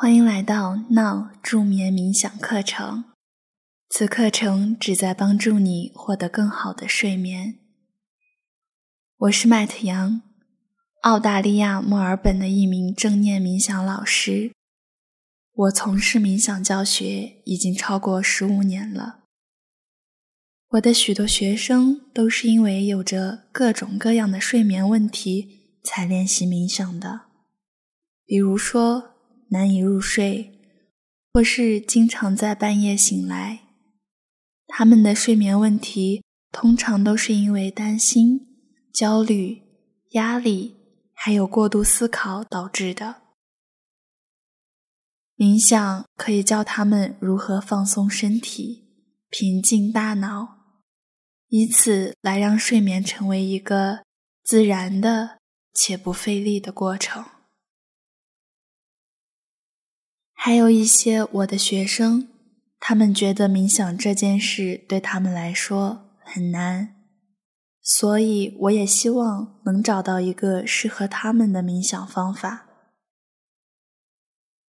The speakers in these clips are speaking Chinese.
欢迎来到闹助眠冥想课程。此课程旨在帮助你获得更好的睡眠。我是麦特杨，澳大利亚墨尔本的一名正念冥想老师。我从事冥想教学已经超过十五年了。我的许多学生都是因为有着各种各样的睡眠问题才练习冥想的，比如说。难以入睡，或是经常在半夜醒来，他们的睡眠问题通常都是因为担心、焦虑、压力，还有过度思考导致的。冥想可以教他们如何放松身体、平静大脑，以此来让睡眠成为一个自然的且不费力的过程。还有一些我的学生，他们觉得冥想这件事对他们来说很难，所以我也希望能找到一个适合他们的冥想方法。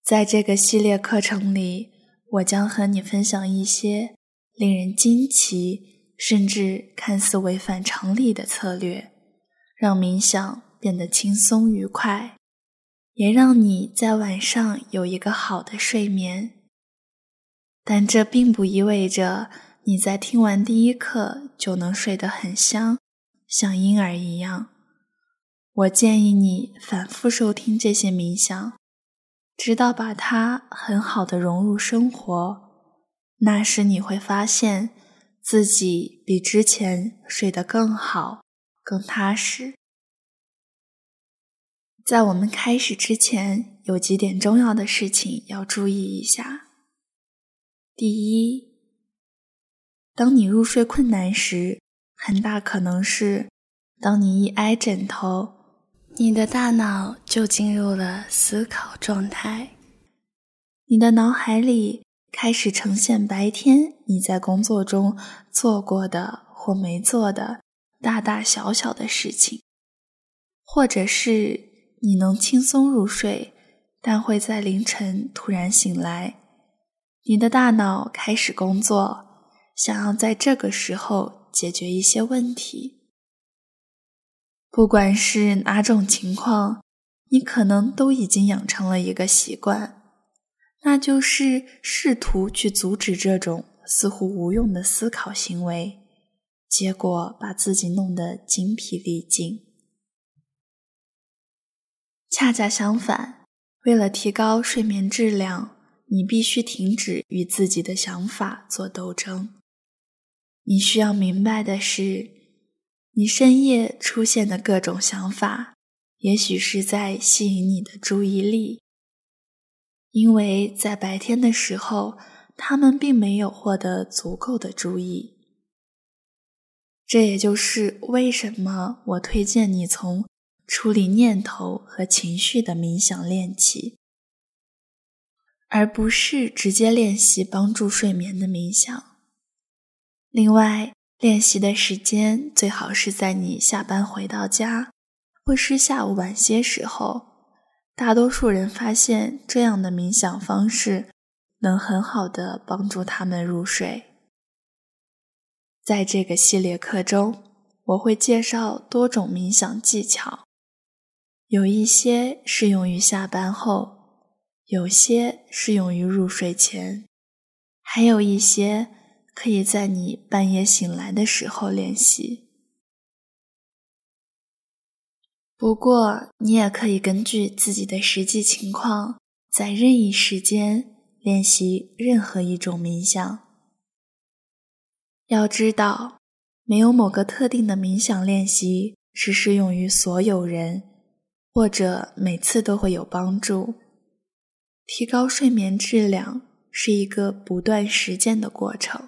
在这个系列课程里，我将和你分享一些令人惊奇，甚至看似违反常理的策略，让冥想变得轻松愉快。也让你在晚上有一个好的睡眠，但这并不意味着你在听完第一课就能睡得很香，像婴儿一样。我建议你反复收听这些冥想，直到把它很好的融入生活。那时你会发现自己比之前睡得更好、更踏实。在我们开始之前，有几点重要的事情要注意一下。第一，当你入睡困难时，很大可能是当你一挨枕头，你的大脑就进入了思考状态，你的脑海里开始呈现白天你在工作中做过的或没做的大大小小的事情，或者是。你能轻松入睡，但会在凌晨突然醒来。你的大脑开始工作，想要在这个时候解决一些问题。不管是哪种情况，你可能都已经养成了一个习惯，那就是试图去阻止这种似乎无用的思考行为，结果把自己弄得精疲力尽。恰恰相反，为了提高睡眠质量，你必须停止与自己的想法做斗争。你需要明白的是，你深夜出现的各种想法，也许是在吸引你的注意力，因为在白天的时候，他们并没有获得足够的注意。这也就是为什么我推荐你从。处理念头和情绪的冥想练习，而不是直接练习帮助睡眠的冥想。另外，练习的时间最好是在你下班回到家，或是下午晚些时候。大多数人发现这样的冥想方式能很好的帮助他们入睡。在这个系列课中，我会介绍多种冥想技巧。有一些适用于下班后，有些适用于入睡前，还有一些可以在你半夜醒来的时候练习。不过，你也可以根据自己的实际情况，在任意时间练习任何一种冥想。要知道，没有某个特定的冥想练习是适用于所有人。或者每次都会有帮助。提高睡眠质量是一个不断实践的过程。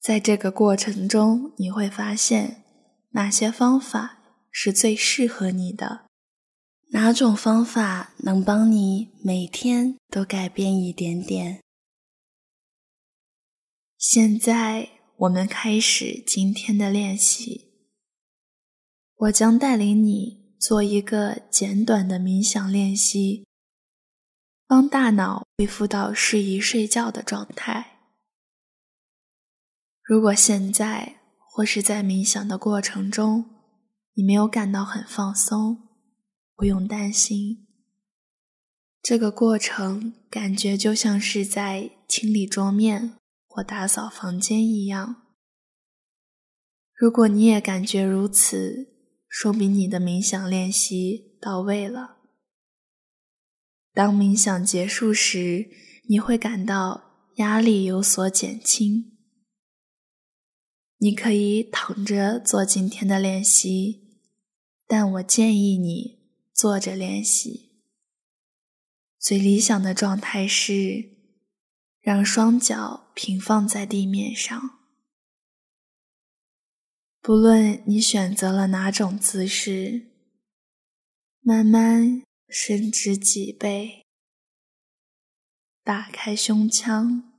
在这个过程中，你会发现哪些方法是最适合你的，哪种方法能帮你每天都改变一点点。现在，我们开始今天的练习。我将带领你。做一个简短的冥想练习，帮大脑恢复到适宜睡觉的状态。如果现在或是在冥想的过程中，你没有感到很放松，不用担心。这个过程感觉就像是在清理桌面或打扫房间一样。如果你也感觉如此，说明你的冥想练习到位了。当冥想结束时，你会感到压力有所减轻。你可以躺着做今天的练习，但我建议你坐着练习。最理想的状态是让双脚平放在地面上。不论你选择了哪种姿势，慢慢伸直脊背，打开胸腔，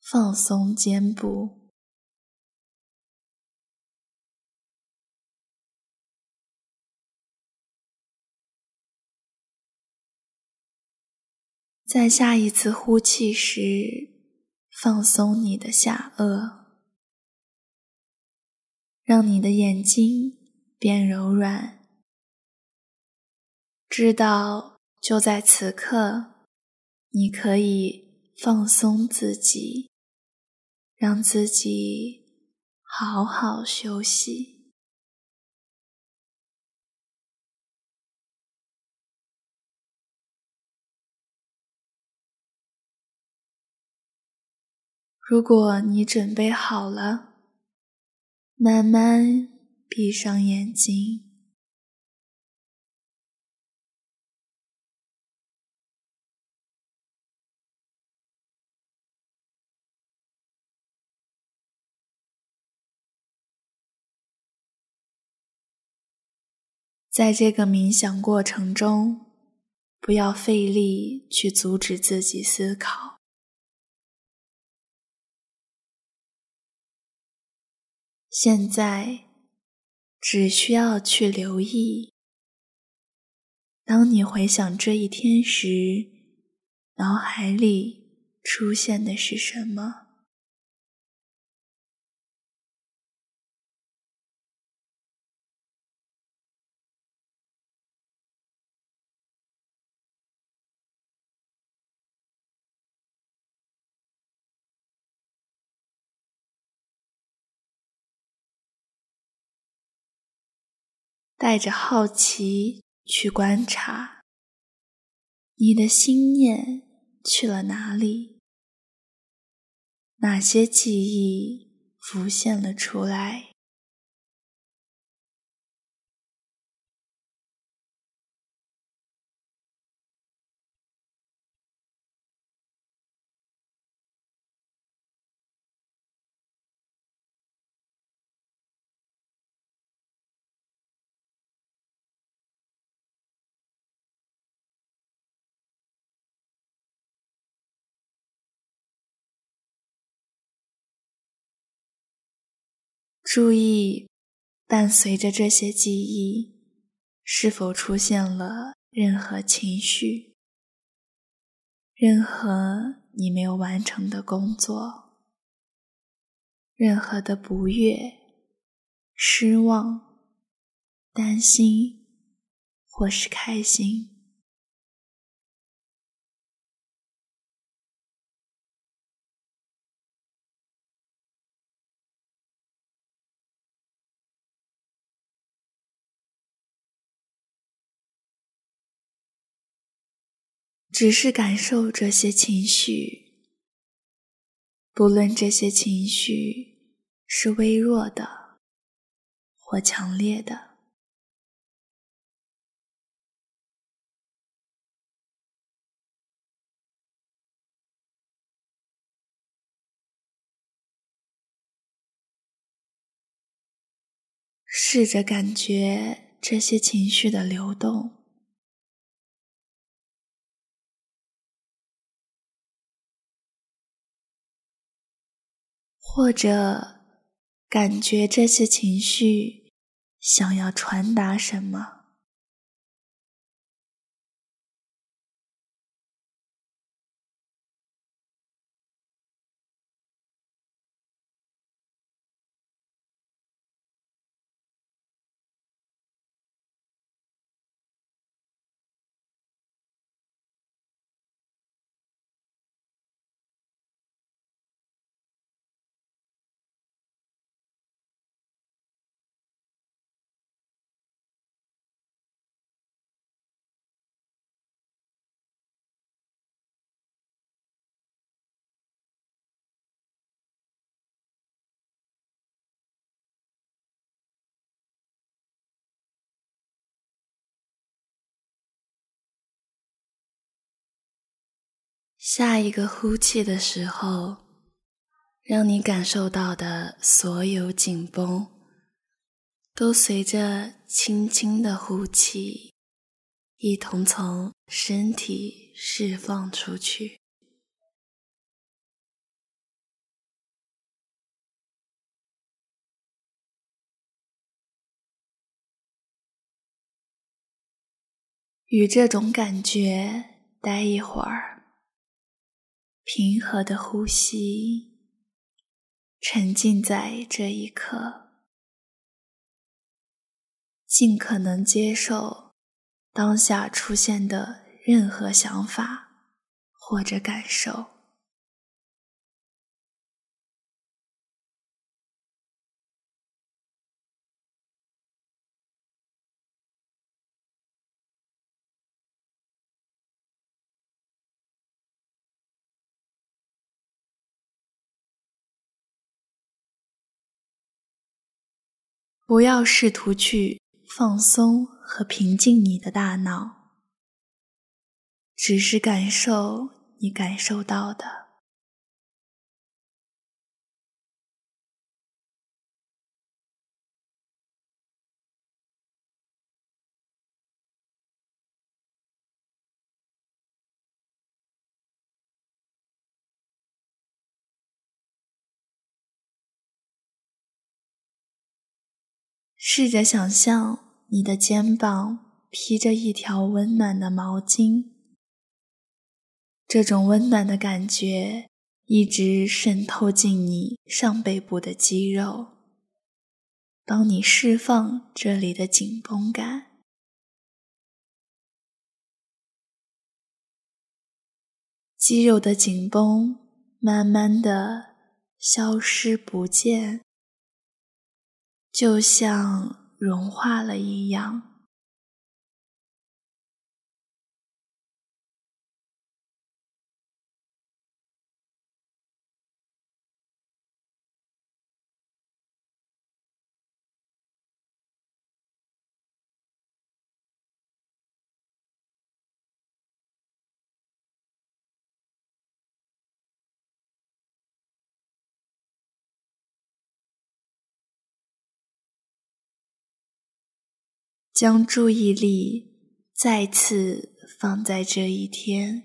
放松肩部。在下一次呼气时，放松你的下颚。让你的眼睛变柔软，知道就在此刻，你可以放松自己，让自己好好休息。如果你准备好了。慢慢闭上眼睛，在这个冥想过程中，不要费力去阻止自己思考。现在只需要去留意，当你回想这一天时，脑海里出现的是什么？带着好奇去观察，你的心念去了哪里？哪些记忆浮现了出来？注意，伴随着这些记忆，是否出现了任何情绪、任何你没有完成的工作、任何的不悦、失望、担心，或是开心。只是感受这些情绪，不论这些情绪是微弱的或强烈的，试着感觉这些情绪的流动。或者感觉这些情绪想要传达什么？下一个呼气的时候，让你感受到的所有紧绷，都随着轻轻的呼气，一同从身体释放出去。与这种感觉待一会儿，平和的呼吸，沉浸在这一刻，尽可能接受当下出现的任何想法或者感受。不要试图去放松和平静你的大脑，只是感受你感受到的。试着想象你的肩膀披着一条温暖的毛巾，这种温暖的感觉一直渗透进你上背部的肌肉，帮你释放这里的紧绷感。肌肉的紧绷慢慢的消失不见。就像融化了一样，将注意力再次放在这一天。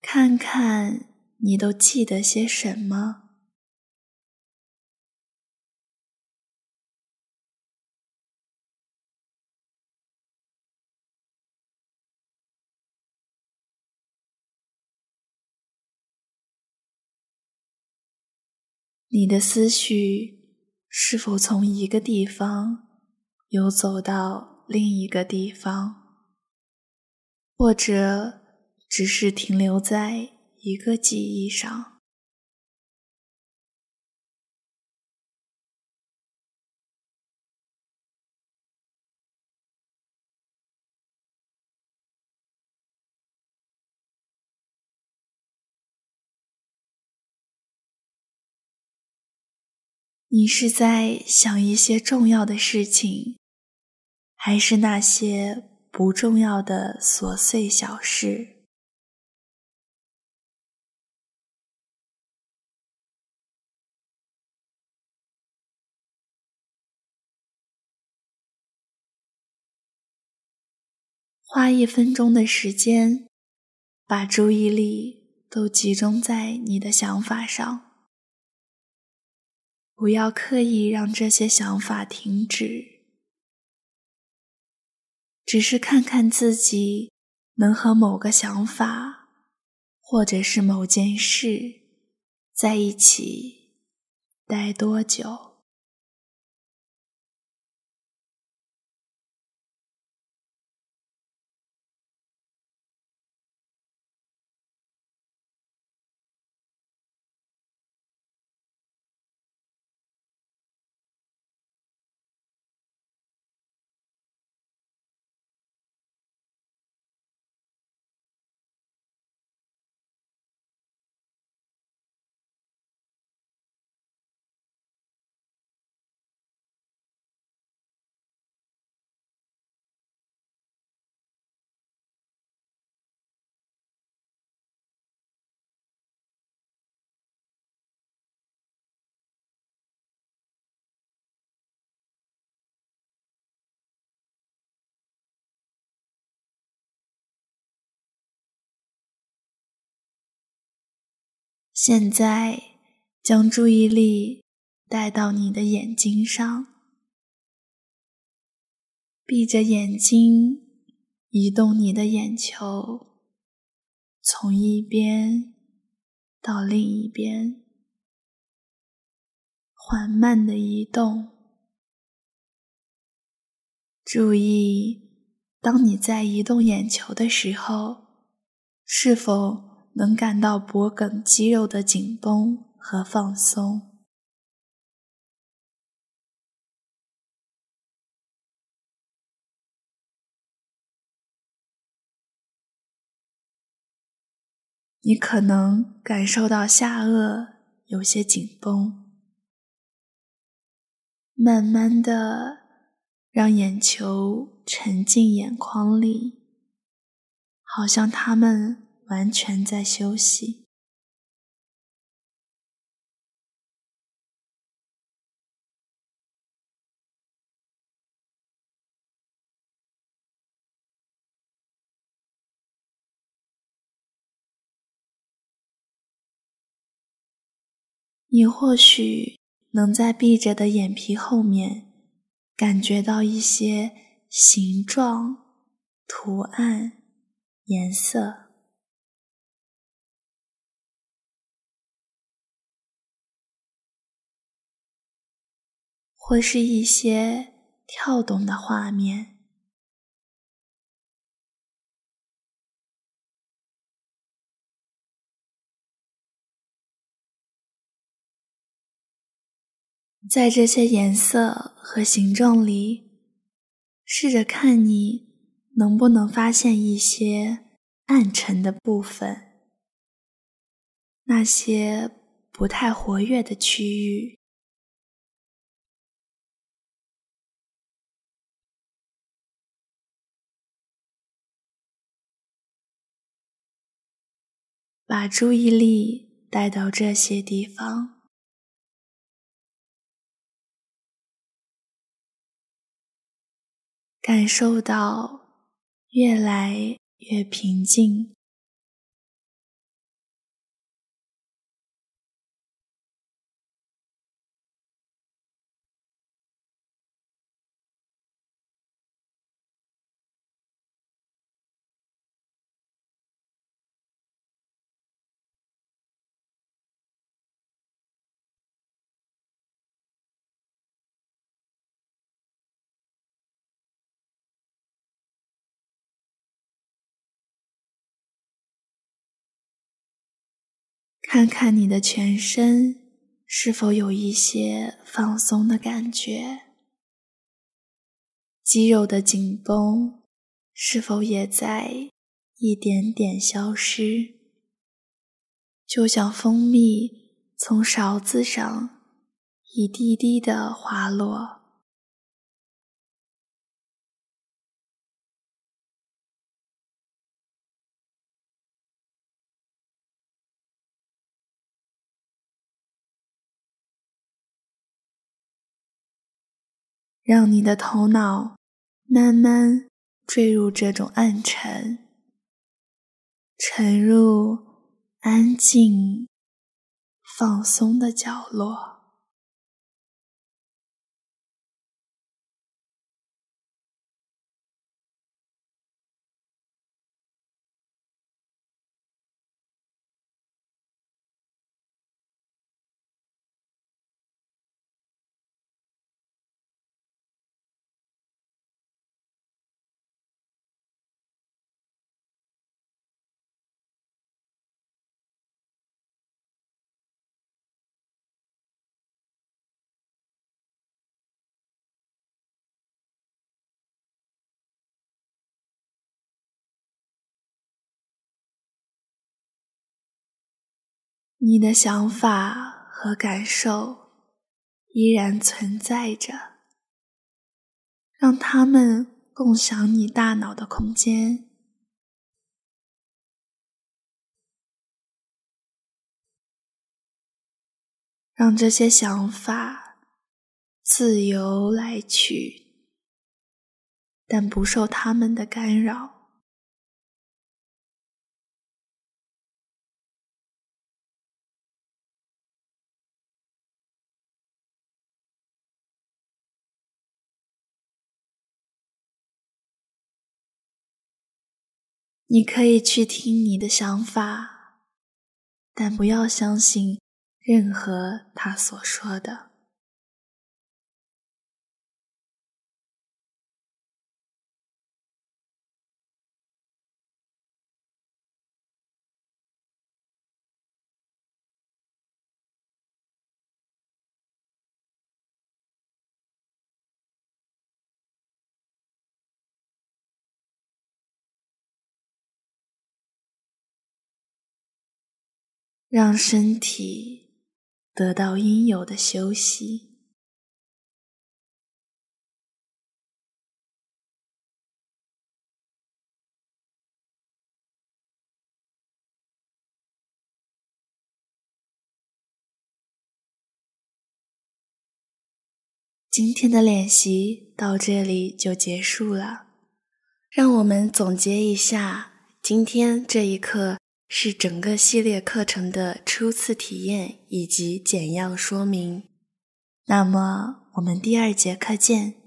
看看你都记得些什么。你的思绪是否从一个地方游走到另一个地方，或者只是停留在一个记忆上？你是在想一些重要的事情，还是那些不重要的琐碎小事？花一分钟的时间，把注意力都集中在你的想法上。不要刻意让这些想法停止，只是看看自己能和某个想法，或者是某件事在一起待多久。现在，将注意力带到你的眼睛上，闭着眼睛，移动你的眼球，从一边到另一边，缓慢的移动。注意，当你在移动眼球的时候，是否能感到脖颈肌肉的紧绷和放松？你可能感受到下颚有些紧绷，慢慢的。让眼球沉进眼眶里，好像他们完全在休息。你或许能在闭着的眼皮后面。感觉到一些形状、图案、颜色，或是一些跳动的画面，在这些颜色。和形状里，试着看你能不能发现一些暗沉的部分，那些不太活跃的区域。把注意力带到这些地方。感受到越来越平静，看看你的全身是否有一些放松的感觉，肌肉的紧绷是否也在一点点消失，就像蜂蜜从勺子上一滴滴的滑落。让你的头脑慢慢坠入这种暗沉，沉入安静、放松的角落。你的想法和感受依然存在着，让他们共享你大脑的空间，让这些想法自由来去，但不受他们的干扰。你可以去听你的想法，但不要相信任何他所说的。让身体得到应有的休息。今天的练习到这里就结束了。让我们总结一下今天这一课。是整个系列课程的初次体验以及简要说明。那么，我们第二节课见。